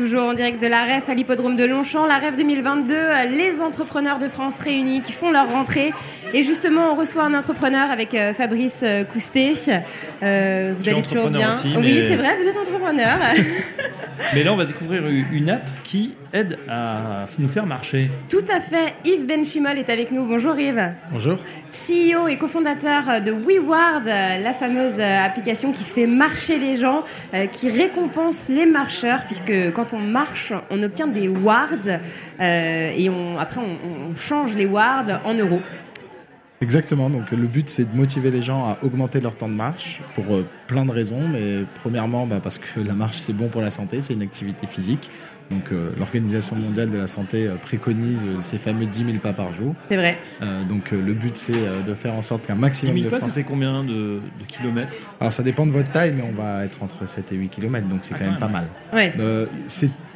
Toujours en direct de la REF à l'hippodrome de Longchamp, la REF 2022, les entrepreneurs de France réunis qui font leur rentrée. Et justement, on reçoit un entrepreneur avec euh, Fabrice euh, Coustet. Euh, vous allez toujours bien. Oui, c'est vrai, vous êtes entrepreneur. mais là, on va découvrir une app qui aide à nous faire marcher. Tout à fait. Yves Benchimol est avec nous. Bonjour Yves. Bonjour. CEO et cofondateur de WeWard, la fameuse application qui fait marcher les gens, qui récompense les marcheurs, puisque quand on marche, on obtient des wards euh, et on, après on, change les wards en euros. Exactement, donc le but c'est de motiver les gens à augmenter leur temps de marche pour euh, plein de raisons, mais premièrement bah, parce que la marche c'est bon pour la santé, c'est une activité physique. Donc euh, l'Organisation mondiale de la santé euh, préconise euh, ces fameux 10 000 pas par jour. C'est vrai. donc le but c'est de faire en sorte qu'un maximum 10 000 pas, ça fait combien de, kilomètres? Alors ça dépend de votre taille, mais on va être entre 7 et 8 kilomètres, donc c'est ah, quand, même pas mal. Ouais.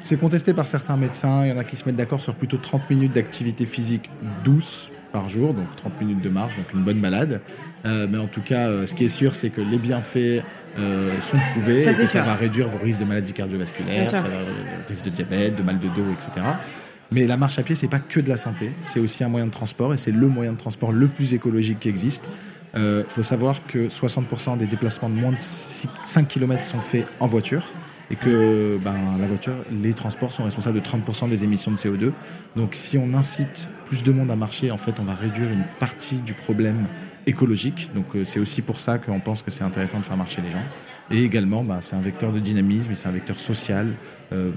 c'est contesté par certains médecins, il y en a qui se mettent d'accord sur plutôt 30 minutes d'activité physique douce par jour, donc 30 minutes de marche, donc une bonne balade. mais en tout cas, ce qui est sûr, c'est que les bienfaits euh, sont prouvés. Ça, ça va réduire vos risques de maladies cardiovasculaires, ça va risque de diabète, de mal de dos, etc. Mais la marche à pied, c'est pas que de la santé, c'est aussi un moyen de transport et c'est le moyen de transport le plus écologique qui existe. Il euh, faut savoir que 60% des déplacements de moins de 5 km sont faits en voiture et que ben, la voiture, les transports sont responsables de 30% des émissions de CO2. Donc si on incite plus de monde à marcher, en fait, on va réduire une partie du problème écologique. Donc euh, c'est aussi pour ça qu'on pense que c'est intéressant de faire marcher les gens. Et également, bah, c'est un vecteur de dynamisme et c'est un vecteur social euh,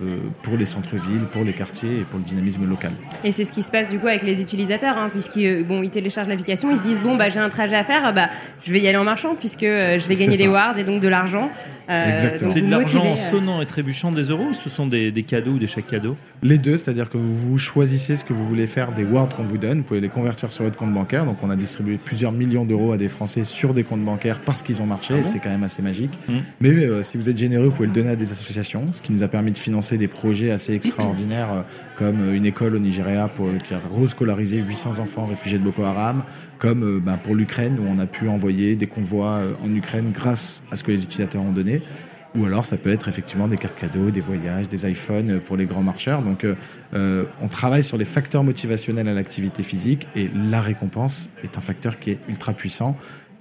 pour les centres-villes, pour les quartiers et pour le dynamisme local. Et c'est ce qui se passe du coup avec les utilisateurs, hein, puisqu'ils bon, ils téléchargent l'application, ils se disent bon bah j'ai un trajet à faire, bah je vais y aller en marchant puisque euh, je vais gagner des wards et donc de l'argent. Euh, c'est de l'argent en sonnant et trébuchant des euros ou ce sont des, cadeaux ou des chèques cadeaux? Les deux, c'est-à-dire que vous choisissez ce que vous voulez faire des wards qu'on vous donne, vous pouvez les convertir sur votre compte bancaire. Donc on a distribué plusieurs millions d'euros à des Français sur des comptes bancaires parce qu'ils ont marché, ah c'est quand même assez magique. Mmh. Mais si vous êtes généreux, vous pouvez le donner à des associations, ce qui nous a permis de financer des projets assez extraordinaire euh, comme une école au Nigeria pour, qui a rescolarisé 800 enfants réfugiés de Boko Haram, comme euh, ben, pour l'Ukraine où on a pu envoyer des convois euh, en Ukraine grâce à ce que les utilisateurs ont donné. Ou alors ça peut être effectivement des cartes cadeaux, des voyages, des iPhones pour les grands marcheurs. Donc on travaille sur les facteurs motivationnels à l'activité physique et la récompense est un facteur qui est ultra puissant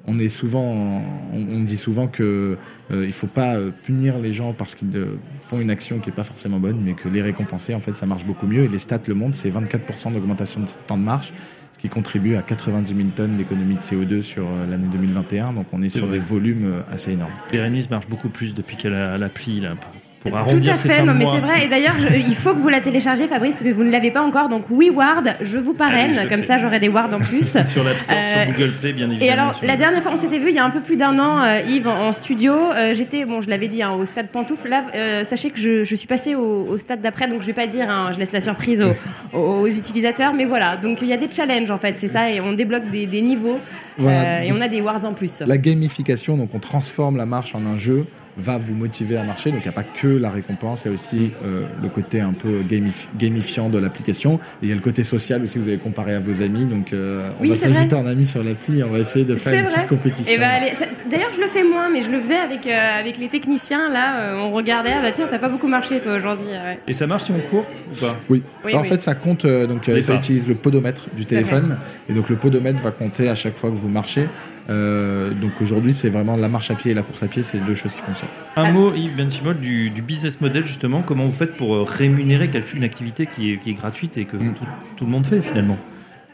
on dit souvent que euh, il faut pas euh, punir les gens parce qu'ils font une action qui est pas forcément bonne, mais que les récompenser, en fait, ça marche beaucoup mieux. Et les stats le montrent, c'est 24% d'augmentation de temps de marche, ce qui contribue à 90 000 tonnes d'économie de CO2 sur euh, l'année 2021. Donc on est, sur des volumes assez énormes. Bérénice marche beaucoup plus depuis qu'elle a l'appli là. Tout à fait, non, mais c'est vrai. Et d'ailleurs, il faut que vous la téléchargez, Fabrice, parce que vous ne l'avez pas encore. Donc, WeWard, je vous parraine. comme ça, j'aurai des wards en plus. sur la sur euh, Google Play, bien évidemment. Et alors, la dernière fois, on s'était vu il y a un peu plus d'un an, euh, Yves, en, studio. Euh, j'étais, bon, je l'avais dit, hein, au stade Pantoufle. Là, sachez que je, suis passée au, stade d'après, donc je vais pas dire, hein, je laisse la surprise aux, utilisateurs. Mais voilà, donc il y a des challenges, en fait, c'est ça. Et on débloque des, des niveaux. et on a des wards en plus. La gamification, donc on transforme la marche en un jeu va vous motiver à marcher. Donc il n'y a pas que la récompense, il y a aussi euh, le côté un peu gamifiant de l'application. Et il y a le côté social aussi, vous avez comparé à vos amis. Donc euh, on va s'ajouter en ami sur l'appli et on va essayer de faire une petite compétition. Eh ben, d'ailleurs, je le fais moins, mais je le faisais avec, euh, avec les techniciens. Là, on regardait, ah bah tiens, t'as pas beaucoup marché toi aujourd'hui. Et ça marche si on court ou pas? Oui. en fait, ça compte, donc ça utilise le podomètre du téléphone. Et donc le podomètre va compter à chaque fois que vous marchez. Euh, donc aujourd'hui, c'est vraiment la marche à pied et la course à pied, c'est deux choses qui fonctionnent. Un mot, Yves Benchimol, du, business model justement. Comment vous faites pour euh, rémunérer une activité qui est, gratuite et que mm. tout, le monde fait finalement?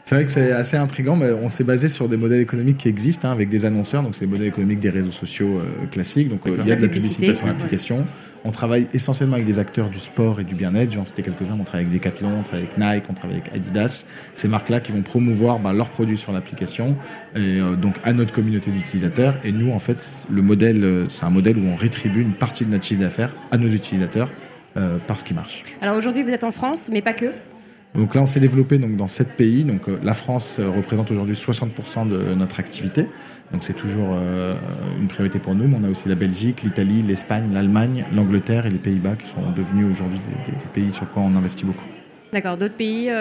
C'est vrai que c'est assez intriguant, mais on s'est basé sur des modèles économiques qui existent, hein, avec des annonceurs, donc c'est les modèles économiques des réseaux sociaux euh, classiques. Donc il y a de la publicité sur l'application. On travaille essentiellement avec des acteurs du sport et du bien-être. J'en citais quelques-uns. On travaille avec Decathlon, on travaille avec Nike, on travaille avec Adidas. Ces marques-là qui vont promouvoir bah, leurs produits sur l'application et euh, donc à notre communauté d'utilisateurs. Et nous, en fait, le modèle, euh, c'est un modèle où on rétribue une partie de notre chiffre d'affaires à nos utilisateurs euh, parce qu'il marche. Alors aujourd'hui, vous êtes en France, mais pas que Donc là, on s'est développé donc dans sept pays. Donc la France représente aujourd'hui 60% de notre activité. Donc c'est toujours une priorité pour nous. Mais on a aussi la Belgique, l'Italie, l'Espagne, l'Allemagne, l'Angleterre et les Pays-Bas qui sont devenus aujourd'hui des, des pays sur quoi on investit beaucoup. D'accord, d'autres pays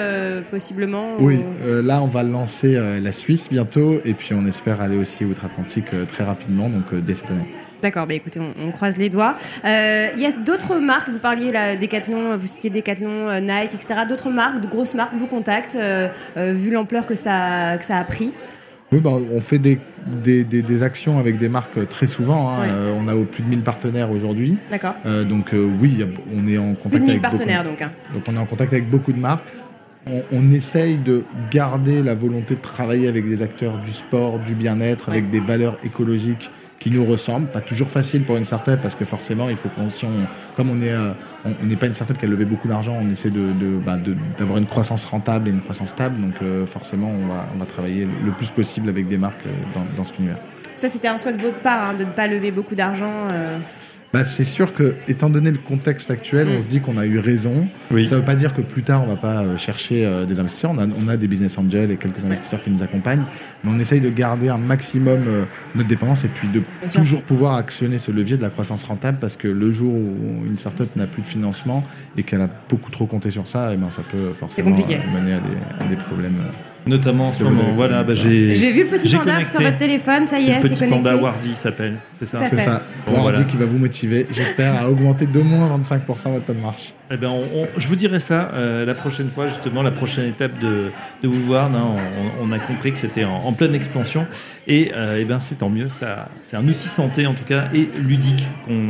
possiblement Oui, là on va lancer la Suisse bientôt et puis on espère aller aussi outre-Atlantique très rapidement, donc dès cette année. D'accord, bah écoutez, on, croise les doigts. Il y a d'autres marques, vous parliez là, Decathlon, vous citiez Decathlon, Nike, etc. D'autres marques, de grosses marques vous contactent, vu l'ampleur que ça, que ça a pris? Oui, bah, on fait des, des, des, actions avec des marques très souvent. Hein. on a plus de 1000 partenaires aujourd'hui. D'accord. donc oui, on est en contact avec partenaires donc. Hein. Donc on est en contact avec beaucoup de marques. On, on, essaye de garder la volonté de travailler avec des acteurs du sport, du bien-être, avec des valeurs écologiques qui nous ressemblent. Pas toujours facile pour une startup parce que forcément, il faut qu'on, si on, comme on est, on n'est pas une startup qui a levé beaucoup d'argent, on essaie de, bah, d'avoir une croissance rentable et une croissance stable. Donc forcément, on va, on va travailler le plus possible avec des marques dans, dans cet univers. Ça, c'était un souhait de votre part, hein, de ne pas lever beaucoup d'argent bah, c'est sûr que, étant donné le contexte actuel, on mm. se dit qu'on a eu raison. Oui. Ça ne veut pas dire que plus tard, on ne va pas euh, chercher euh, des investisseurs. On a, on a, des business angels et quelques investisseurs qui nous accompagnent. Mais on essaye de garder un maximum euh, notre dépense et puis de toujours pouvoir actionner ce levier de la croissance rentable parce que le jour où une startup n'a plus de financement et qu'elle a beaucoup trop compté sur ça, et eh ben, ça peut forcément mener à des, à des problèmes. Notamment en ce moment, voilà, bah, j'ai. J'ai vu le petit panda sur votre téléphone, ça y est, c'est connecté. Le petit panda Wardy s'appelle, c'est ça C'est ça. Wardy qui va vous motiver, j'espère, à augmenter d'au moins 25% votre temps de marche. Eh ben, je vous dirai ça euh, la prochaine fois, justement, la prochaine étape de, de voir. On, on, a compris que c'était en, pleine expansion. Et, euh, eh ben, c'est tant mieux. C'est un outil santé, en tout cas, et ludique qu'on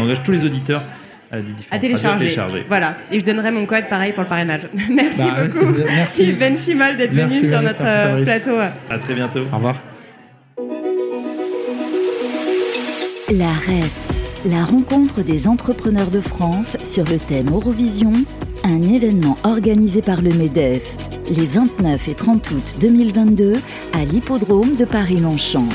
engage tous les auditeurs à, télécharger. Voilà. Et je donnerai mon code pareil pour le parrainage. merci bah, beaucoup. Merci. Yves Chimal d'être venu sur notre euh, plateau. À très bientôt. Au revoir. La REF, la rencontre des entrepreneurs de France sur le thème Eurovision, un événement organisé par le MEDEF les 29 et 30 août 2022 à l'hippodrome de Paris-Longchamp.